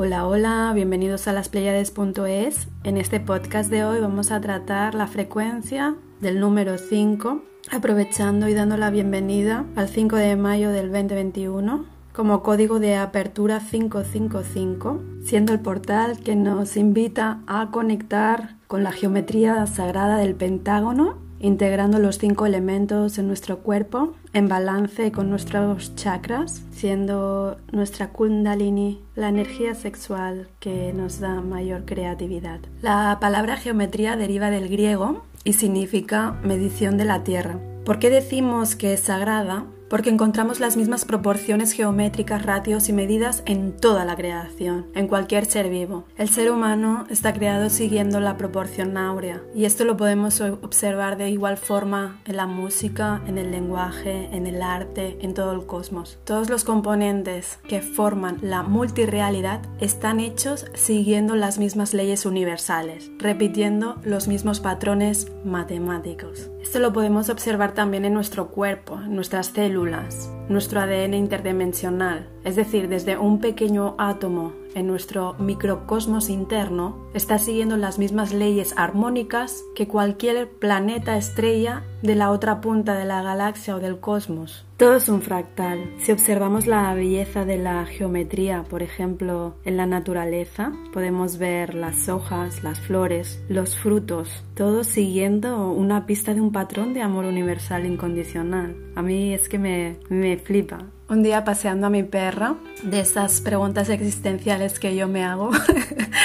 Hola, hola, bienvenidos a las Pleiades.es. En este podcast de hoy vamos a tratar la frecuencia del número 5, aprovechando y dando la bienvenida al 5 de mayo del 2021 como código de apertura 555, siendo el portal que nos invita a conectar con la geometría sagrada del pentágono integrando los cinco elementos en nuestro cuerpo en balance con nuestros chakras, siendo nuestra kundalini la energía sexual que nos da mayor creatividad. La palabra geometría deriva del griego y significa medición de la tierra. ¿Por qué decimos que es sagrada? Porque encontramos las mismas proporciones geométricas, ratios y medidas en toda la creación, en cualquier ser vivo. El ser humano está creado siguiendo la proporción áurea y esto lo podemos observar de igual forma en la música, en el lenguaje, en el arte, en todo el cosmos. Todos los componentes que forman la multirealidad están hechos siguiendo las mismas leyes universales, repitiendo los mismos patrones matemáticos. Esto lo podemos observar también en nuestro cuerpo, en nuestras células, células nuestro ADN interdimensional, es decir, desde un pequeño átomo en nuestro microcosmos interno, está siguiendo las mismas leyes armónicas que cualquier planeta estrella de la otra punta de la galaxia o del cosmos. Todo es un fractal. Si observamos la belleza de la geometría, por ejemplo, en la naturaleza, podemos ver las hojas, las flores, los frutos, todo siguiendo una pista de un patrón de amor universal incondicional. A mí es que me, flipa. Un día paseando a mi perra, de esas preguntas existenciales que yo me hago,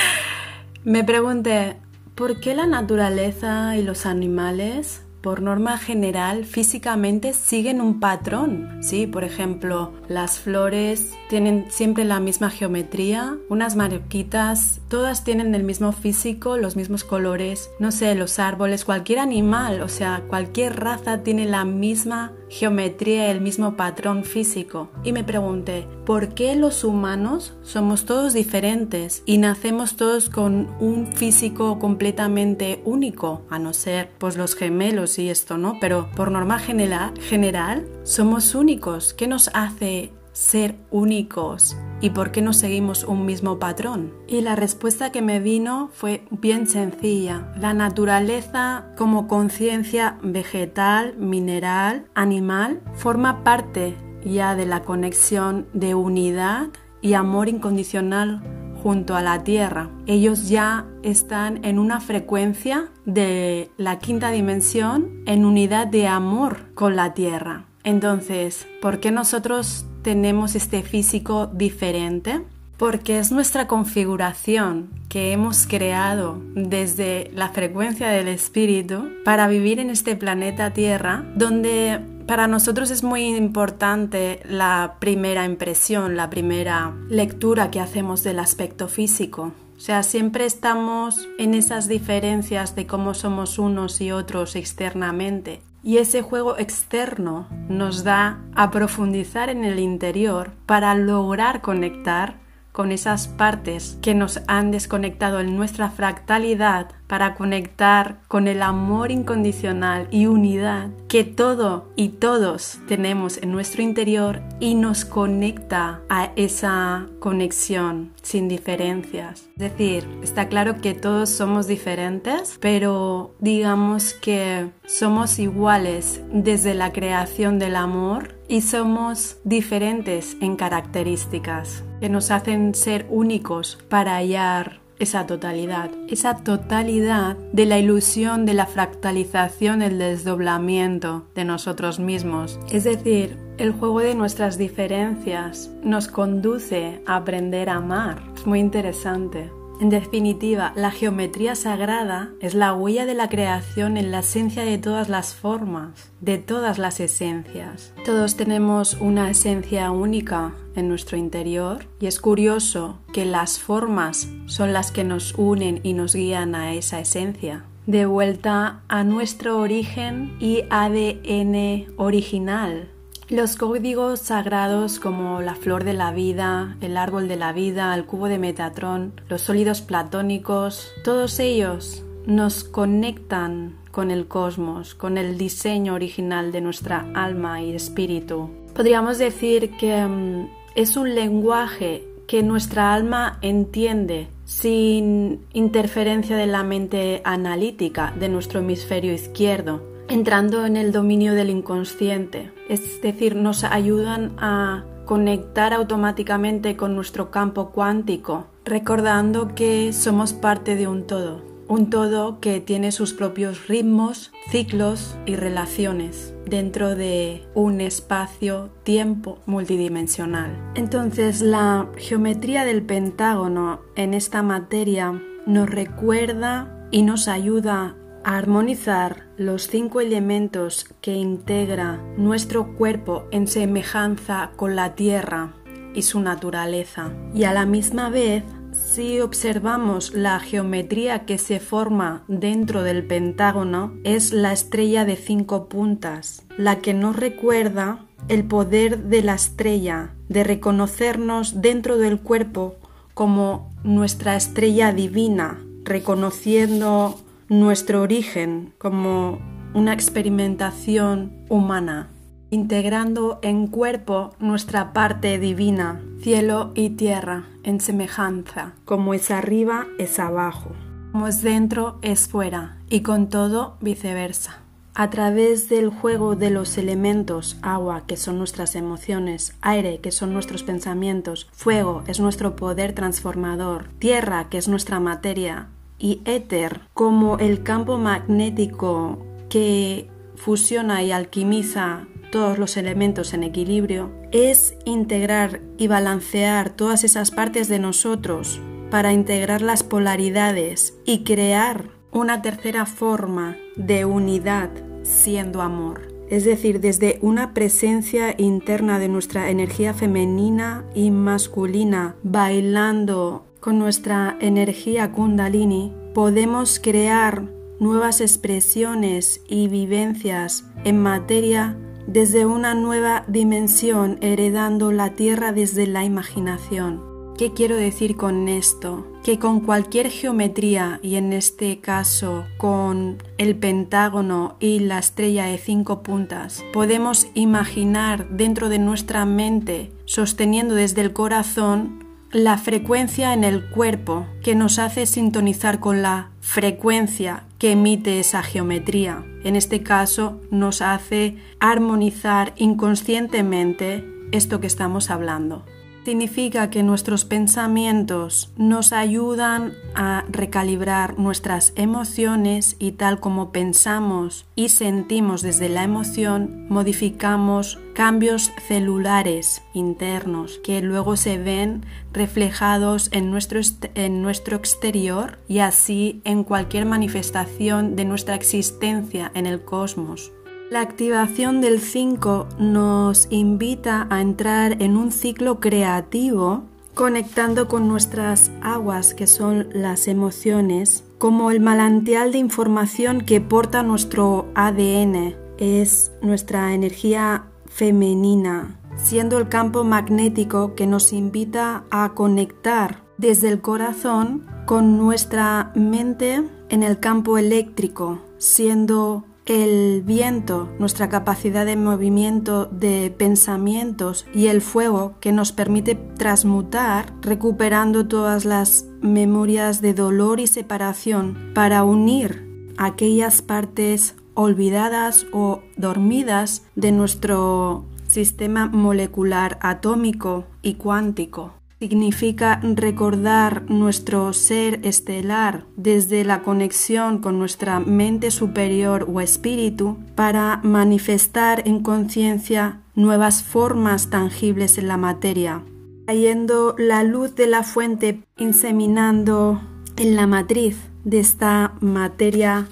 me pregunté, ¿por qué la naturaleza y los animales por norma general, físicamente siguen un patrón. Sí, por ejemplo, las flores tienen siempre la misma geometría, unas marquitas, todas tienen el mismo físico, los mismos colores. No sé, los árboles, cualquier animal, o sea, cualquier raza tiene la misma geometría, el mismo patrón físico. Y me pregunté, ¿por qué los humanos somos todos diferentes y nacemos todos con un físico completamente único, a no ser pues los gemelos y esto, ¿no? Pero por norma general, general somos únicos. ¿Qué nos hace ser únicos? ¿Y por qué no seguimos un mismo patrón? Y la respuesta que me vino fue bien sencilla. La naturaleza como conciencia vegetal, mineral, animal, forma parte ya de la conexión de unidad y amor incondicional junto a la Tierra. Ellos ya están en una frecuencia de la quinta dimensión en unidad de amor con la Tierra. Entonces, ¿por qué nosotros tenemos este físico diferente? Porque es nuestra configuración que hemos creado desde la frecuencia del espíritu para vivir en este planeta Tierra donde para nosotros es muy importante la primera impresión, la primera lectura que hacemos del aspecto físico. O sea, siempre estamos en esas diferencias de cómo somos unos y otros externamente. Y ese juego externo nos da a profundizar en el interior para lograr conectar con esas partes que nos han desconectado en nuestra fractalidad para conectar con el amor incondicional y unidad que todo y todos tenemos en nuestro interior y nos conecta a esa conexión sin diferencias. Es decir, está claro que todos somos diferentes, pero digamos que somos iguales desde la creación del amor y somos diferentes en características que nos hacen ser únicos para hallar esa totalidad, esa totalidad de la ilusión de la fractalización, el desdoblamiento de nosotros mismos. Es decir, el juego de nuestras diferencias nos conduce a aprender a amar. Es muy interesante. En definitiva, la geometría sagrada es la huella de la creación en la esencia de todas las formas, de todas las esencias. Todos tenemos una esencia única en nuestro interior y es curioso que las formas son las que nos unen y nos guían a esa esencia. De vuelta a nuestro origen y ADN original, los códigos sagrados como la flor de la vida, el árbol de la vida, el cubo de Metatrón, los sólidos platónicos, todos ellos nos conectan con el cosmos, con el diseño original de nuestra alma y espíritu. Podríamos decir que mm, es un lenguaje que nuestra alma entiende sin interferencia de la mente analítica de nuestro hemisferio izquierdo, entrando en el dominio del inconsciente. Es decir, nos ayudan a conectar automáticamente con nuestro campo cuántico, recordando que somos parte de un todo un todo que tiene sus propios ritmos, ciclos y relaciones dentro de un espacio-tiempo multidimensional. Entonces la geometría del pentágono en esta materia nos recuerda y nos ayuda armonizar los cinco elementos que integra nuestro cuerpo en semejanza con la Tierra y su naturaleza. Y a la misma vez si observamos la geometría que se forma dentro del pentágono, es la estrella de cinco puntas, la que nos recuerda el poder de la estrella, de reconocernos dentro del cuerpo como nuestra estrella divina, reconociendo nuestro origen como una experimentación humana integrando en cuerpo nuestra parte divina, cielo y tierra, en semejanza, como es arriba es abajo, como es dentro es fuera, y con todo viceversa. A través del juego de los elementos, agua, que son nuestras emociones, aire, que son nuestros pensamientos, fuego, es nuestro poder transformador, tierra, que es nuestra materia, y éter, como el campo magnético que fusiona y alquimiza todos los elementos en equilibrio, es integrar y balancear todas esas partes de nosotros para integrar las polaridades y crear una tercera forma de unidad siendo amor. Es decir, desde una presencia interna de nuestra energía femenina y masculina bailando con nuestra energía kundalini, podemos crear nuevas expresiones y vivencias en materia desde una nueva dimensión, heredando la tierra desde la imaginación. ¿Qué quiero decir con esto? Que con cualquier geometría, y en este caso con el pentágono y la estrella de cinco puntas, podemos imaginar dentro de nuestra mente, sosteniendo desde el corazón, la frecuencia en el cuerpo que nos hace sintonizar con la frecuencia que emite esa geometría. En este caso nos hace armonizar inconscientemente esto que estamos hablando significa que nuestros pensamientos nos ayudan a recalibrar nuestras emociones y tal como pensamos y sentimos desde la emoción, modificamos cambios celulares internos que luego se ven reflejados en nuestro, en nuestro exterior y así en cualquier manifestación de nuestra existencia en el cosmos. La activación del 5 nos invita a entrar en un ciclo creativo conectando con nuestras aguas que son las emociones como el manantial de información que porta nuestro ADN es nuestra energía femenina siendo el campo magnético que nos invita a conectar desde el corazón con nuestra mente en el campo eléctrico siendo el viento, nuestra capacidad de movimiento de pensamientos y el fuego que nos permite transmutar, recuperando todas las memorias de dolor y separación para unir aquellas partes olvidadas o dormidas de nuestro sistema molecular atómico y cuántico significa recordar nuestro ser estelar desde la conexión con nuestra mente superior o espíritu para manifestar en conciencia nuevas formas tangibles en la materia, trayendo la luz de la fuente inseminando en la matriz de esta materia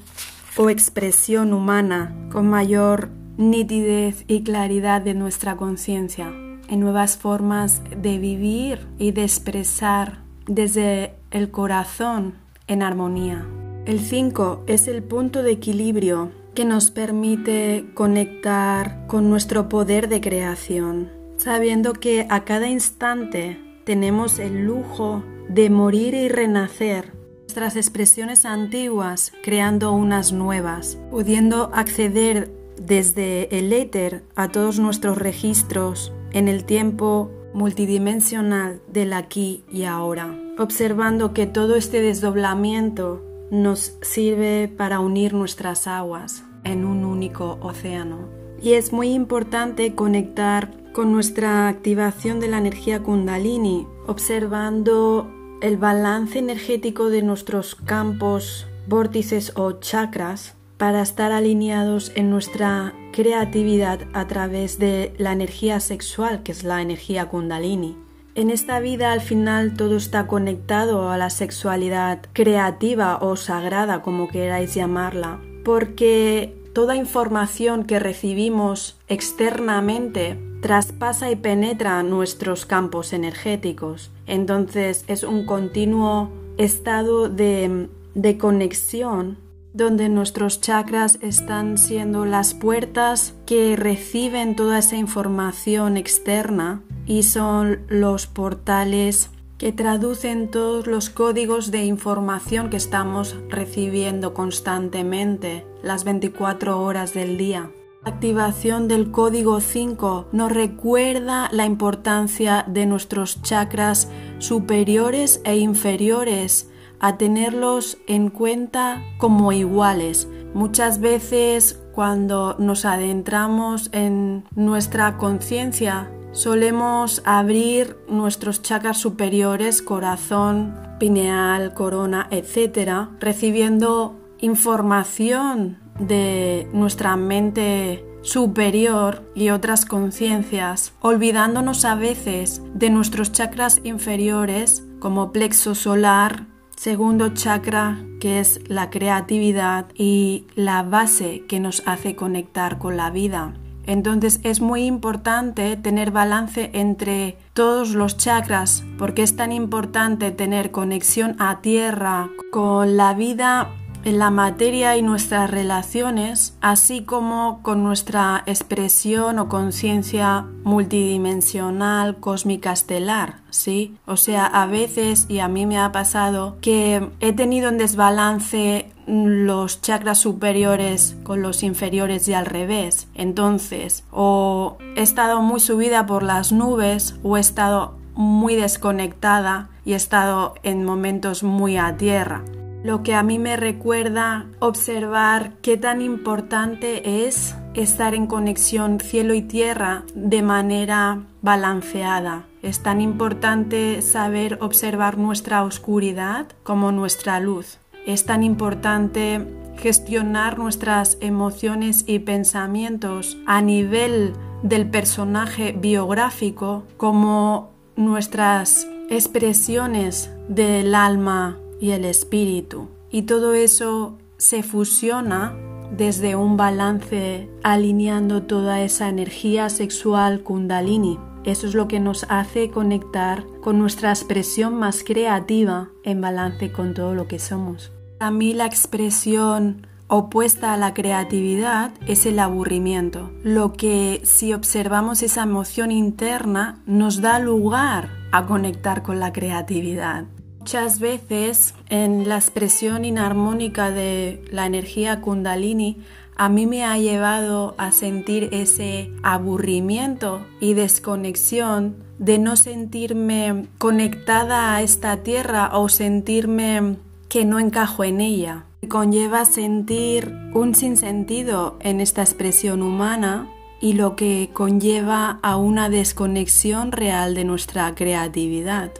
o expresión humana con mayor nitidez y claridad de nuestra conciencia en nuevas formas de vivir y de expresar desde el corazón en armonía. El 5 es el punto de equilibrio que nos permite conectar con nuestro poder de creación, sabiendo que a cada instante tenemos el lujo de morir y renacer nuestras expresiones antiguas creando unas nuevas, pudiendo acceder desde el éter a todos nuestros registros en el tiempo multidimensional del aquí y ahora, observando que todo este desdoblamiento nos sirve para unir nuestras aguas en un único océano. Y es muy importante conectar con nuestra activación de la energía kundalini, observando el balance energético de nuestros campos, vórtices o chakras para estar alineados en nuestra creatividad a través de la energía sexual, que es la energía kundalini. En esta vida al final todo está conectado a la sexualidad creativa o sagrada, como queráis llamarla, porque toda información que recibimos externamente traspasa y penetra nuestros campos energéticos. Entonces es un continuo estado de, de conexión donde nuestros chakras están siendo las puertas que reciben toda esa información externa y son los portales que traducen todos los códigos de información que estamos recibiendo constantemente las 24 horas del día. Activación del código 5 nos recuerda la importancia de nuestros chakras superiores e inferiores a tenerlos en cuenta como iguales. Muchas veces cuando nos adentramos en nuestra conciencia solemos abrir nuestros chakras superiores, corazón, pineal, corona, etc., recibiendo información de nuestra mente superior y otras conciencias, olvidándonos a veces de nuestros chakras inferiores como plexo solar, segundo chakra que es la creatividad y la base que nos hace conectar con la vida. Entonces es muy importante tener balance entre todos los chakras porque es tan importante tener conexión a tierra con la vida la materia y nuestras relaciones, así como con nuestra expresión o conciencia multidimensional, cósmica, estelar, ¿sí? O sea, a veces, y a mí me ha pasado, que he tenido en desbalance los chakras superiores con los inferiores y al revés. Entonces, o he estado muy subida por las nubes o he estado muy desconectada y he estado en momentos muy a tierra lo que a mí me recuerda observar qué tan importante es estar en conexión cielo y tierra de manera balanceada. Es tan importante saber observar nuestra oscuridad como nuestra luz. Es tan importante gestionar nuestras emociones y pensamientos a nivel del personaje biográfico como nuestras expresiones del alma y el espíritu. Y todo eso se fusiona desde un balance alineando toda esa energía sexual kundalini. Eso es lo que nos hace conectar con nuestra expresión más creativa en balance con todo lo que somos. A mí la expresión opuesta a la creatividad es el aburrimiento, lo que si observamos esa emoción interna nos da lugar a conectar con la creatividad. Muchas veces en la expresión inarmónica de la energía kundalini a mí me ha llevado a sentir ese aburrimiento y desconexión de no sentirme conectada a esta tierra o sentirme que no encajo en ella. Conlleva sentir un sinsentido en esta expresión humana y lo que conlleva a una desconexión real de nuestra creatividad.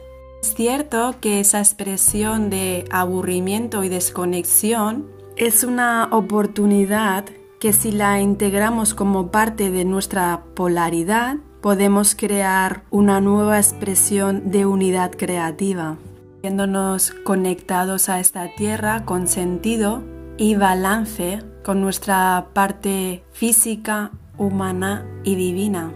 Es cierto que esa expresión de aburrimiento y desconexión es una oportunidad que si la integramos como parte de nuestra polaridad, podemos crear una nueva expresión de unidad creativa, viéndonos conectados a esta tierra con sentido y balance con nuestra parte física, humana y divina.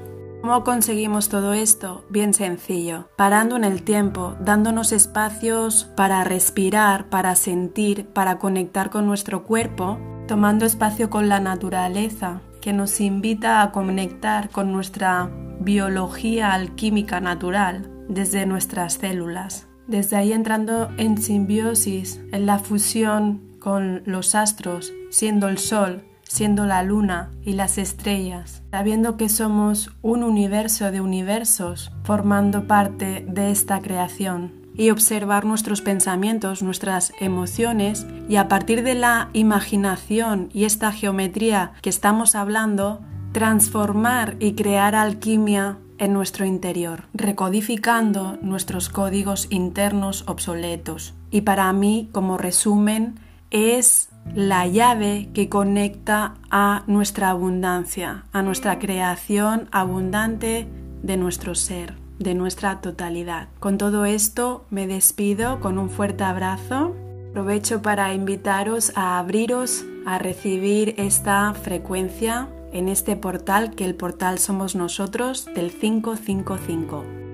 ¿Cómo conseguimos todo esto? Bien sencillo, parando en el tiempo, dándonos espacios para respirar, para sentir, para conectar con nuestro cuerpo, tomando espacio con la naturaleza, que nos invita a conectar con nuestra biología alquímica natural desde nuestras células. Desde ahí entrando en simbiosis, en la fusión con los astros, siendo el Sol siendo la luna y las estrellas, sabiendo que somos un universo de universos formando parte de esta creación y observar nuestros pensamientos, nuestras emociones y a partir de la imaginación y esta geometría que estamos hablando, transformar y crear alquimia en nuestro interior, recodificando nuestros códigos internos obsoletos. Y para mí, como resumen, es la llave que conecta a nuestra abundancia, a nuestra creación abundante de nuestro ser, de nuestra totalidad. Con todo esto me despido con un fuerte abrazo. Aprovecho para invitaros a abriros a recibir esta frecuencia en este portal que el portal somos nosotros del 555.